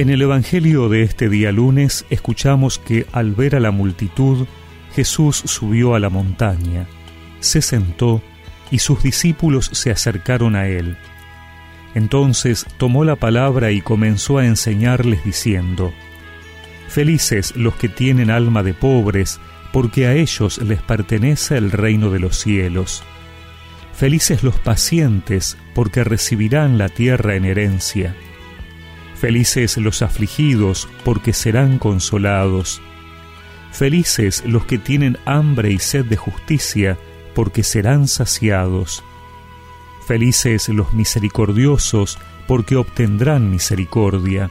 En el Evangelio de este día lunes escuchamos que al ver a la multitud, Jesús subió a la montaña, se sentó y sus discípulos se acercaron a él. Entonces tomó la palabra y comenzó a enseñarles diciendo, Felices los que tienen alma de pobres, porque a ellos les pertenece el reino de los cielos. Felices los pacientes, porque recibirán la tierra en herencia. Felices los afligidos, porque serán consolados. Felices los que tienen hambre y sed de justicia, porque serán saciados. Felices los misericordiosos, porque obtendrán misericordia.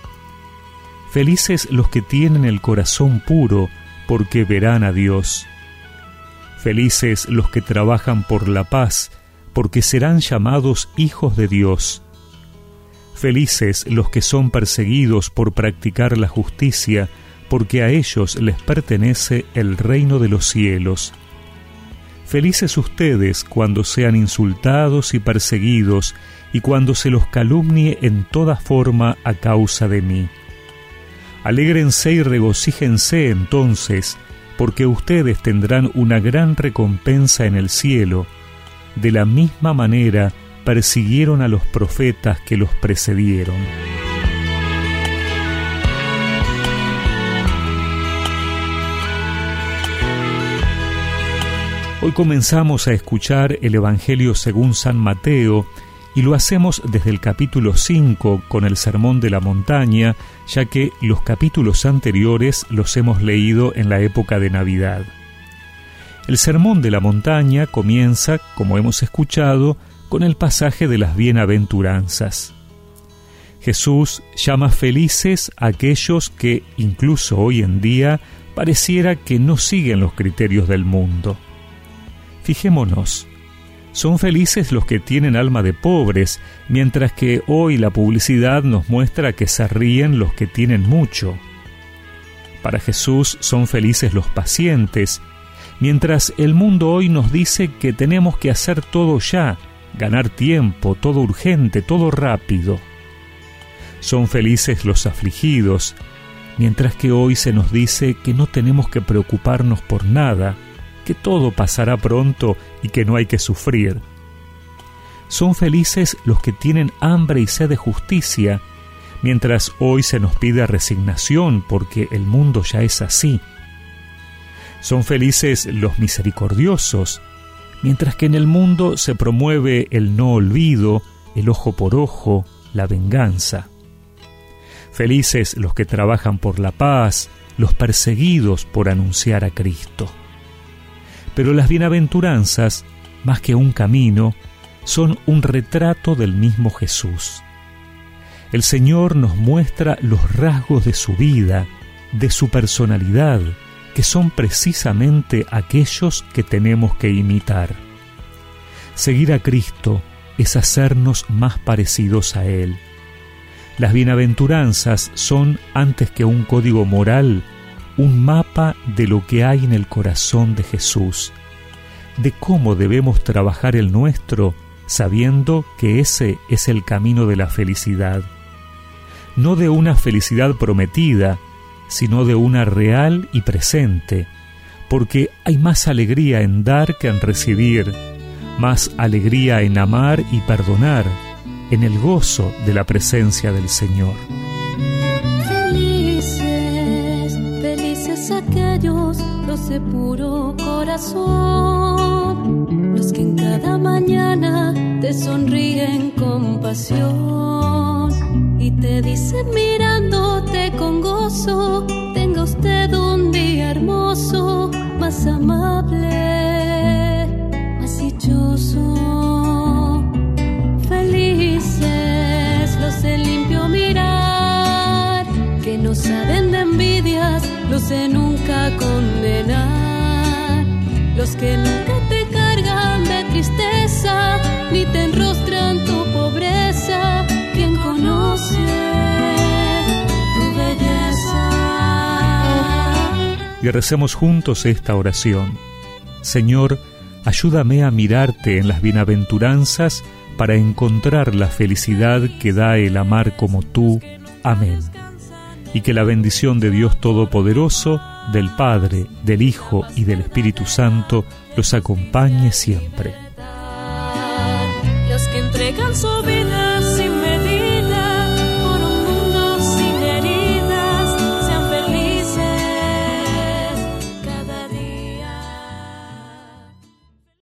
Felices los que tienen el corazón puro, porque verán a Dios. Felices los que trabajan por la paz, porque serán llamados hijos de Dios. Felices los que son perseguidos por practicar la justicia, porque a ellos les pertenece el reino de los cielos. Felices ustedes cuando sean insultados y perseguidos, y cuando se los calumnie en toda forma a causa de mí. Alégrense y regocíjense entonces, porque ustedes tendrán una gran recompensa en el cielo. De la misma manera, persiguieron a los profetas que los precedieron. Hoy comenzamos a escuchar el Evangelio según San Mateo y lo hacemos desde el capítulo 5 con el Sermón de la Montaña, ya que los capítulos anteriores los hemos leído en la época de Navidad. El Sermón de la Montaña comienza, como hemos escuchado, con el pasaje de las bienaventuranzas. Jesús llama felices a aquellos que, incluso hoy en día, pareciera que no siguen los criterios del mundo. Fijémonos, son felices los que tienen alma de pobres, mientras que hoy la publicidad nos muestra que se ríen los que tienen mucho. Para Jesús son felices los pacientes, mientras el mundo hoy nos dice que tenemos que hacer todo ya, ganar tiempo, todo urgente, todo rápido. Son felices los afligidos, mientras que hoy se nos dice que no tenemos que preocuparnos por nada, que todo pasará pronto y que no hay que sufrir. Son felices los que tienen hambre y sed de justicia, mientras hoy se nos pide resignación porque el mundo ya es así. Son felices los misericordiosos, mientras que en el mundo se promueve el no olvido, el ojo por ojo, la venganza. Felices los que trabajan por la paz, los perseguidos por anunciar a Cristo. Pero las bienaventuranzas, más que un camino, son un retrato del mismo Jesús. El Señor nos muestra los rasgos de su vida, de su personalidad, que son precisamente aquellos que tenemos que imitar. Seguir a Cristo es hacernos más parecidos a Él. Las bienaventuranzas son, antes que un código moral, un mapa de lo que hay en el corazón de Jesús, de cómo debemos trabajar el nuestro sabiendo que ese es el camino de la felicidad. No de una felicidad prometida, sino de una real y presente, porque hay más alegría en dar que en recibir, más alegría en amar y perdonar, en el gozo de la presencia del Señor. Felices, felices aquellos los de puro corazón, los que en cada mañana te sonríen con pasión y te dicen mirándote tenga usted un día hermoso, más amable, más dichoso. Felices los de limpio mirar, que no saben de envidias, los de nunca condenar, los que nunca te cargan de tristeza, ni te enrostran Recemos juntos esta oración. Señor, ayúdame a mirarte en las bienaventuranzas para encontrar la felicidad que da el amar como tú. Amén. y que la bendición de Dios Todopoderoso, del Padre, del Hijo y del Espíritu Santo los acompañe siempre.